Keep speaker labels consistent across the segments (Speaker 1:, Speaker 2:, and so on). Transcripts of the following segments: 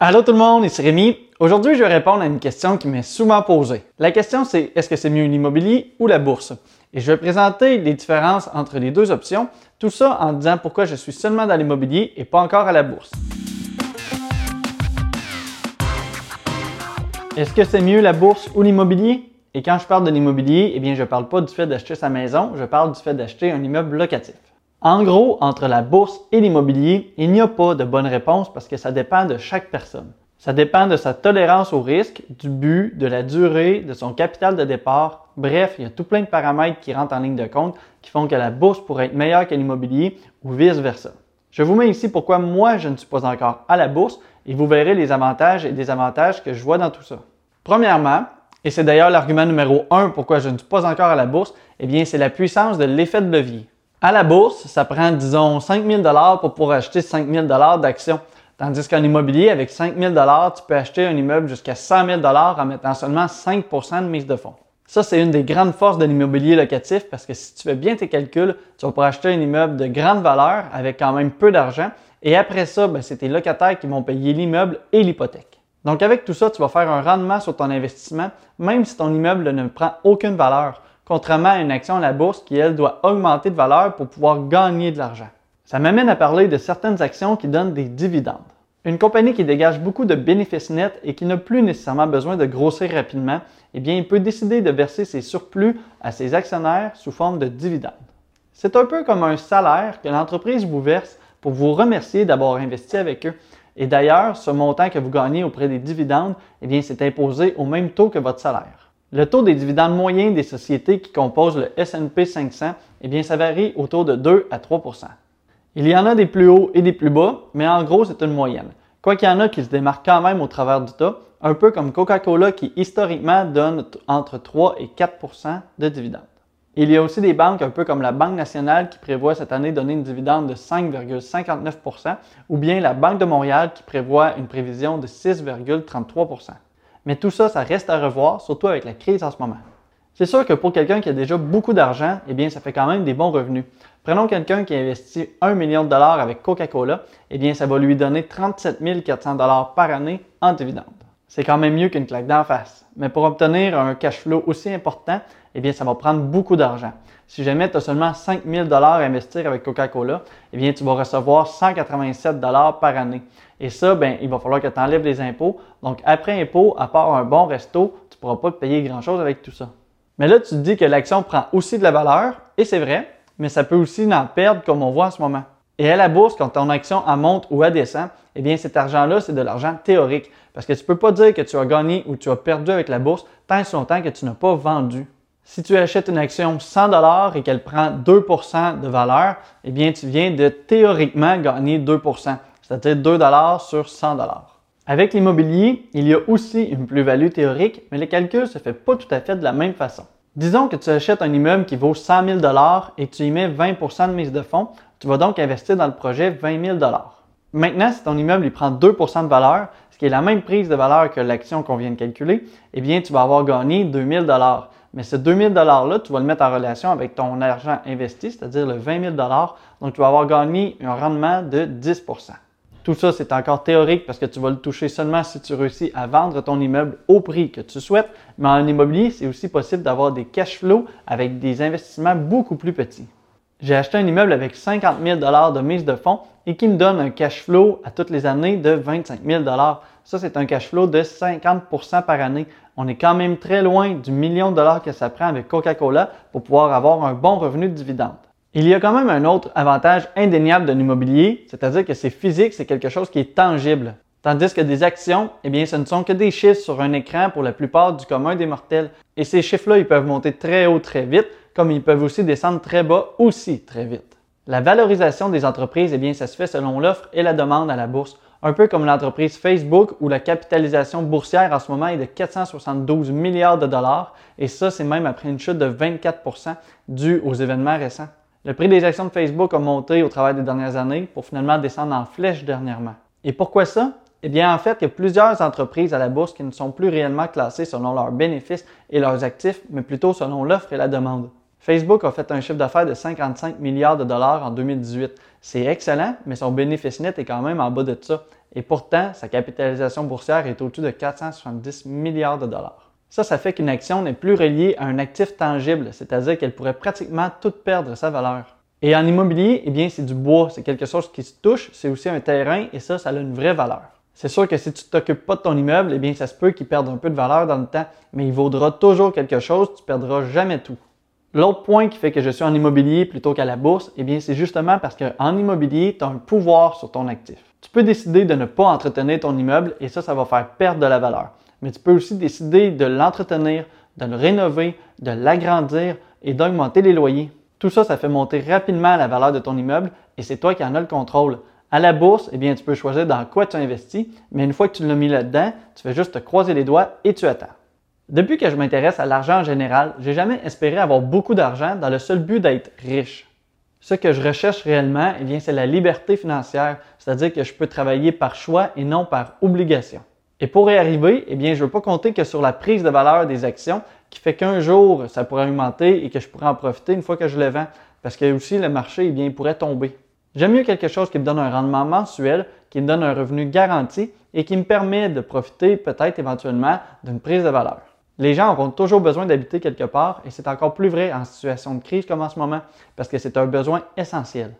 Speaker 1: Allô tout le monde, ici Rémi. Aujourd'hui, je vais répondre à une question qui m'est souvent posée. La question c'est est-ce que c'est mieux l'immobilier ou la bourse? Et je vais présenter les différences entre les deux options, tout ça en disant pourquoi je suis seulement dans l'immobilier et pas encore à la bourse. Est-ce que c'est mieux la bourse ou l'immobilier? Et quand je parle de l'immobilier, eh bien, je ne parle pas du fait d'acheter sa maison, je parle du fait d'acheter un immeuble locatif. En gros, entre la bourse et l'immobilier, il n'y a pas de bonne réponse parce que ça dépend de chaque personne. Ça dépend de sa tolérance au risque, du but, de la durée, de son capital de départ. Bref, il y a tout plein de paramètres qui rentrent en ligne de compte qui font que la bourse pourrait être meilleure que l'immobilier ou vice-versa. Je vous mets ici pourquoi moi je ne suis pas encore à la bourse et vous verrez les avantages et désavantages que je vois dans tout ça. Premièrement, et c'est d'ailleurs l'argument numéro un pourquoi je ne suis pas encore à la bourse, eh bien c'est la puissance de l'effet de levier. À la bourse, ça prend, disons, 5 000 pour pouvoir acheter 5 000 d'actions. Tandis qu'en immobilier, avec 5 000 tu peux acheter un immeuble jusqu'à 100 000 en mettant seulement 5% de mise de fonds. Ça, c'est une des grandes forces de l'immobilier locatif parce que si tu fais bien tes calculs, tu vas pouvoir acheter un immeuble de grande valeur avec quand même peu d'argent. Et après ça, ben, c'est tes locataires qui vont payer l'immeuble et l'hypothèque. Donc avec tout ça, tu vas faire un rendement sur ton investissement, même si ton immeuble ne prend aucune valeur contrairement à une action à la bourse qui, elle, doit augmenter de valeur pour pouvoir gagner de l'argent. Ça m'amène à parler de certaines actions qui donnent des dividendes. Une compagnie qui dégage beaucoup de bénéfices nets et qui n'a plus nécessairement besoin de grossir rapidement, eh bien, il peut décider de verser ses surplus à ses actionnaires sous forme de dividendes. C'est un peu comme un salaire que l'entreprise vous verse pour vous remercier d'avoir investi avec eux. Et d'ailleurs, ce montant que vous gagnez auprès des dividendes, eh bien, c'est imposé au même taux que votre salaire. Le taux des dividendes moyens des sociétés qui composent le S&P 500, eh bien, ça varie autour de 2 à 3% Il y en a des plus hauts et des plus bas, mais en gros, c'est une moyenne. Quoi qu'il y en a qui se démarquent quand même au travers du tas, un peu comme Coca-Cola qui historiquement donne entre 3 et 4% de dividendes. Il y a aussi des banques un peu comme la Banque nationale qui prévoit cette année donner une dividende de 5,59% ou bien la Banque de Montréal qui prévoit une prévision de 6,33 mais tout ça, ça reste à revoir, surtout avec la crise en ce moment. C'est sûr que pour quelqu'un qui a déjà beaucoup d'argent, eh bien, ça fait quand même des bons revenus. Prenons quelqu'un qui investit 1 million de dollars avec Coca-Cola, eh bien, ça va lui donner 37 400 dollars par année en dividendes. C'est quand même mieux qu'une claque d'en face. Mais pour obtenir un cash flow aussi important, eh bien, ça va prendre beaucoup d'argent. Si jamais tu as seulement 5 000 à investir avec Coca-Cola, eh bien, tu vas recevoir 187 par année. Et ça, ben, il va falloir que tu enlèves les impôts. Donc, après impôt, à part un bon resto, tu ne pourras pas payer grand-chose avec tout ça. Mais là, tu te dis que l'action prend aussi de la valeur, et c'est vrai, mais ça peut aussi en perdre comme on voit en ce moment. Et à la bourse, quand ton action en monte ou à descend, eh bien cet argent-là, c'est de l'argent théorique. Parce que tu ne peux pas dire que tu as gagné ou tu as perdu avec la bourse tant et longtemps que tu n'as pas vendu. Si tu achètes une action 100 et qu'elle prend 2% de valeur, eh bien tu viens de théoriquement gagner 2% c'est-à-dire 2 sur 100 Avec l'immobilier, il y a aussi une plus-value théorique, mais le calcul ne se fait pas tout à fait de la même façon. Disons que tu achètes un immeuble qui vaut 100 000 et tu y mets 20% de mise de fonds, tu vas donc investir dans le projet 20 000 Maintenant, si ton immeuble prend 2% de valeur, ce qui est la même prise de valeur que l'action qu'on vient de calculer, eh bien, tu vas avoir gagné 2 000 Mais ce 2 000 $-là, tu vas le mettre en relation avec ton argent investi, c'est-à-dire le 20 000 Donc, tu vas avoir gagné un rendement de 10% tout ça, c'est encore théorique parce que tu vas le toucher seulement si tu réussis à vendre ton immeuble au prix que tu souhaites. Mais en immobilier, c'est aussi possible d'avoir des cash flows avec des investissements beaucoup plus petits. J'ai acheté un immeuble avec 50 000 de mise de fonds et qui me donne un cash flow à toutes les années de 25 000 Ça, c'est un cash flow de 50% par année. On est quand même très loin du million de dollars que ça prend avec Coca-Cola pour pouvoir avoir un bon revenu de dividende. Il y a quand même un autre avantage indéniable de l'immobilier, c'est-à-dire que c'est physique, c'est quelque chose qui est tangible. Tandis que des actions, eh bien, ce ne sont que des chiffres sur un écran pour la plupart du commun des mortels. Et ces chiffres-là, ils peuvent monter très haut très vite, comme ils peuvent aussi descendre très bas aussi très vite. La valorisation des entreprises, eh bien, ça se fait selon l'offre et la demande à la bourse. Un peu comme l'entreprise Facebook où la capitalisation boursière en ce moment est de 472 milliards de dollars. Et ça, c'est même après une chute de 24% due aux événements récents. Le prix des actions de Facebook a monté au travers des dernières années pour finalement descendre en flèche dernièrement. Et pourquoi ça? Eh bien, en fait, il y a plusieurs entreprises à la bourse qui ne sont plus réellement classées selon leurs bénéfices et leurs actifs, mais plutôt selon l'offre et la demande. Facebook a fait un chiffre d'affaires de 55 milliards de dollars en 2018. C'est excellent, mais son bénéfice net est quand même en bas de ça. et pourtant sa capitalisation boursière est au-dessus de 470 milliards de dollars. Ça, ça fait qu'une action n'est plus reliée à un actif tangible, c'est-à-dire qu'elle pourrait pratiquement toute perdre sa valeur. Et en immobilier, eh bien, c'est du bois, c'est quelque chose qui se touche, c'est aussi un terrain et ça, ça a une vraie valeur. C'est sûr que si tu t'occupes pas de ton immeuble, eh bien, ça se peut qu'il perde un peu de valeur dans le temps, mais il vaudra toujours quelque chose, tu perdras jamais tout. L'autre point qui fait que je suis en immobilier plutôt qu'à la bourse, eh bien, c'est justement parce qu'en immobilier, tu as un pouvoir sur ton actif. Tu peux décider de ne pas entretenir ton immeuble et ça, ça va faire perdre de la valeur. Mais tu peux aussi décider de l'entretenir, de le rénover, de l'agrandir et d'augmenter les loyers. Tout ça, ça fait monter rapidement la valeur de ton immeuble et c'est toi qui en as le contrôle. À la bourse, eh bien, tu peux choisir dans quoi tu investis, mais une fois que tu l'as mis là-dedans, tu fais juste te croiser les doigts et tu attends. Depuis que je m'intéresse à l'argent en général, j'ai jamais espéré avoir beaucoup d'argent dans le seul but d'être riche. Ce que je recherche réellement, eh bien, c'est la liberté financière, c'est-à-dire que je peux travailler par choix et non par obligation. Et pour y arriver, eh bien, je ne veux pas compter que sur la prise de valeur des actions qui fait qu'un jour, ça pourrait augmenter et que je pourrais en profiter une fois que je le vends, parce que aussi le marché, eh bien, pourrait tomber. J'aime mieux quelque chose qui me donne un rendement mensuel, qui me donne un revenu garanti et qui me permet de profiter peut-être éventuellement d'une prise de valeur. Les gens auront toujours besoin d'habiter quelque part et c'est encore plus vrai en situation de crise comme en ce moment parce que c'est un besoin essentiel.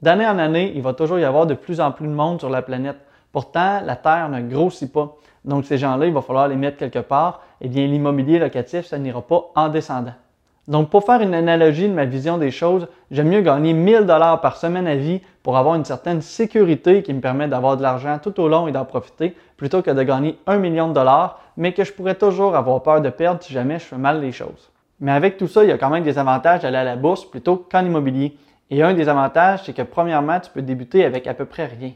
Speaker 1: D'année en année, il va toujours y avoir de plus en plus de monde sur la planète. Pourtant, la Terre ne grossit pas. Donc ces gens-là, il va falloir les mettre quelque part. Eh bien, l'immobilier locatif, ça n'ira pas en descendant. Donc, pour faire une analogie de ma vision des choses, j'aime mieux gagner 1000 dollars par semaine à vie pour avoir une certaine sécurité qui me permet d'avoir de l'argent tout au long et d'en profiter, plutôt que de gagner 1 million de dollars, mais que je pourrais toujours avoir peur de perdre si jamais je fais mal les choses. Mais avec tout ça, il y a quand même des avantages d'aller à la bourse plutôt qu'en immobilier. Et un des avantages, c'est que premièrement, tu peux débuter avec à peu près rien.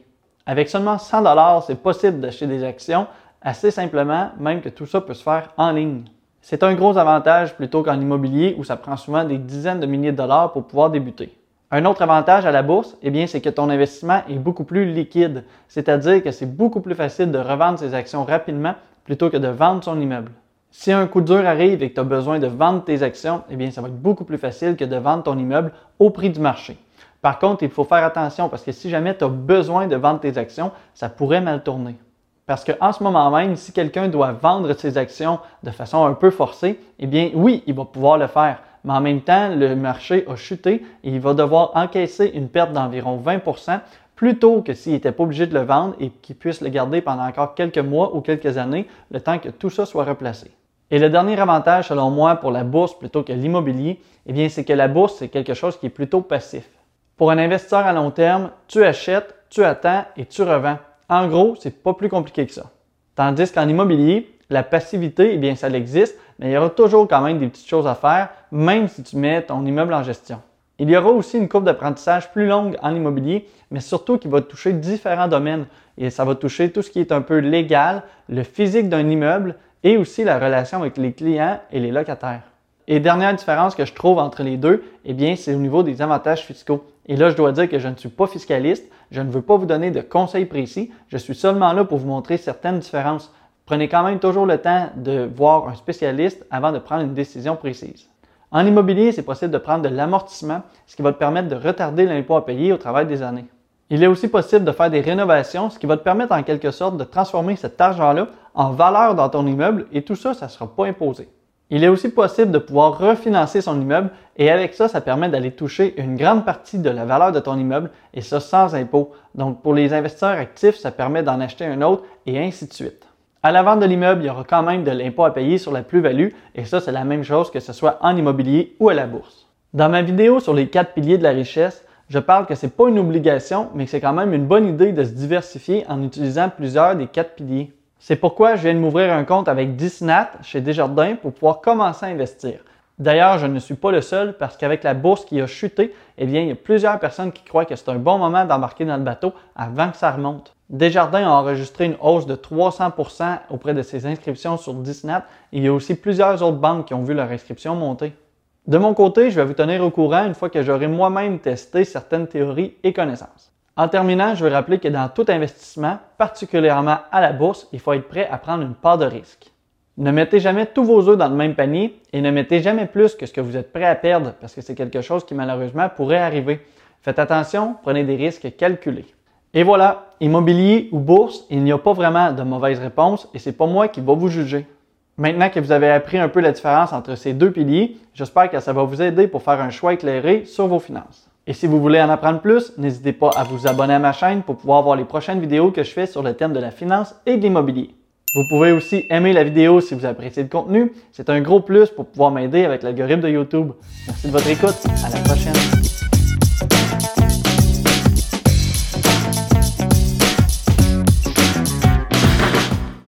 Speaker 1: Avec seulement 100 dollars, c'est possible d'acheter des actions assez simplement, même que tout ça peut se faire en ligne. C'est un gros avantage plutôt qu'en immobilier où ça prend souvent des dizaines de milliers de dollars pour pouvoir débuter. Un autre avantage à la bourse, eh c'est que ton investissement est beaucoup plus liquide, c'est-à-dire que c'est beaucoup plus facile de revendre ses actions rapidement plutôt que de vendre son immeuble. Si un coup dur arrive et que tu as besoin de vendre tes actions, eh bien, ça va être beaucoup plus facile que de vendre ton immeuble au prix du marché. Par contre, il faut faire attention parce que si jamais tu as besoin de vendre tes actions, ça pourrait mal tourner. Parce qu'en ce moment même, si quelqu'un doit vendre ses actions de façon un peu forcée, eh bien oui, il va pouvoir le faire. Mais en même temps, le marché a chuté et il va devoir encaisser une perte d'environ 20% plutôt que s'il n'était pas obligé de le vendre et qu'il puisse le garder pendant encore quelques mois ou quelques années, le temps que tout ça soit replacé. Et le dernier avantage, selon moi, pour la bourse plutôt que l'immobilier, eh bien, c'est que la bourse, c'est quelque chose qui est plutôt passif. Pour un investisseur à long terme, tu achètes, tu attends et tu revends. En gros, c'est pas plus compliqué que ça. Tandis qu'en immobilier, la passivité, eh bien, ça existe, mais il y aura toujours quand même des petites choses à faire, même si tu mets ton immeuble en gestion. Il y aura aussi une courbe d'apprentissage plus longue en immobilier, mais surtout qui va toucher différents domaines. Et ça va toucher tout ce qui est un peu légal, le physique d'un immeuble et aussi la relation avec les clients et les locataires. Et dernière différence que je trouve entre les deux, eh bien, c'est au niveau des avantages fiscaux. Et là, je dois dire que je ne suis pas fiscaliste, je ne veux pas vous donner de conseils précis, je suis seulement là pour vous montrer certaines différences. Prenez quand même toujours le temps de voir un spécialiste avant de prendre une décision précise. En immobilier, c'est possible de prendre de l'amortissement, ce qui va te permettre de retarder l'impôt à payer au travail des années. Il est aussi possible de faire des rénovations, ce qui va te permettre en quelque sorte de transformer cet argent-là en valeur dans ton immeuble et tout ça, ça ne sera pas imposé. Il est aussi possible de pouvoir refinancer son immeuble et avec ça, ça permet d'aller toucher une grande partie de la valeur de ton immeuble et ça sans impôt. Donc pour les investisseurs actifs, ça permet d'en acheter un autre et ainsi de suite. À la vente de l'immeuble, il y aura quand même de l'impôt à payer sur la plus-value et ça, c'est la même chose que ce soit en immobilier ou à la bourse. Dans ma vidéo sur les quatre piliers de la richesse, je parle que ce n'est pas une obligation, mais que c'est quand même une bonne idée de se diversifier en utilisant plusieurs des quatre piliers. C'est pourquoi je viens de m'ouvrir un compte avec Disnat chez Desjardins pour pouvoir commencer à investir. D'ailleurs, je ne suis pas le seul parce qu'avec la bourse qui a chuté, eh bien, il y a plusieurs personnes qui croient que c'est un bon moment d'embarquer dans le bateau avant que ça remonte. Desjardins a enregistré une hausse de 300% auprès de ses inscriptions sur Disnat et il y a aussi plusieurs autres banques qui ont vu leur inscription monter. De mon côté, je vais vous tenir au courant une fois que j'aurai moi-même testé certaines théories et connaissances. En terminant, je veux rappeler que dans tout investissement, particulièrement à la bourse, il faut être prêt à prendre une part de risque. Ne mettez jamais tous vos œufs dans le même panier et ne mettez jamais plus que ce que vous êtes prêt à perdre parce que c'est quelque chose qui malheureusement pourrait arriver. Faites attention, prenez des risques calculés. Et voilà, immobilier ou bourse, il n'y a pas vraiment de mauvaise réponse et c'est pas moi qui va vous juger. Maintenant que vous avez appris un peu la différence entre ces deux piliers, j'espère que ça va vous aider pour faire un choix éclairé sur vos finances. Et si vous voulez en apprendre plus, n'hésitez pas à vous abonner à ma chaîne pour pouvoir voir les prochaines vidéos que je fais sur le thème de la finance et de l'immobilier. Vous pouvez aussi aimer la vidéo si vous appréciez le contenu. C'est un gros plus pour pouvoir m'aider avec l'algorithme de YouTube. Merci de votre écoute. À la prochaine.